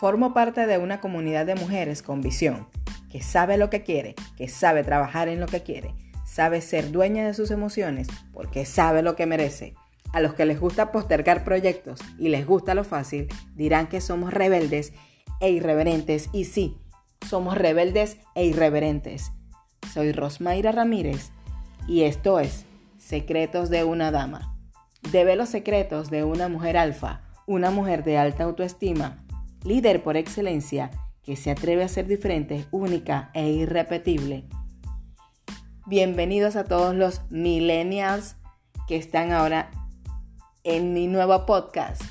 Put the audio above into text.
Formo parte de una comunidad de mujeres con visión, que sabe lo que quiere, que sabe trabajar en lo que quiere, sabe ser dueña de sus emociones porque sabe lo que merece. A los que les gusta postergar proyectos y les gusta lo fácil, dirán que somos rebeldes e irreverentes. Y sí, somos rebeldes e irreverentes. Soy Rosmaira Ramírez y esto es Secretos de una Dama. Debe los secretos de una mujer alfa, una mujer de alta autoestima, líder por excelencia que se atreve a ser diferente, única e irrepetible. Bienvenidos a todos los millennials que están ahora en mi nuevo podcast.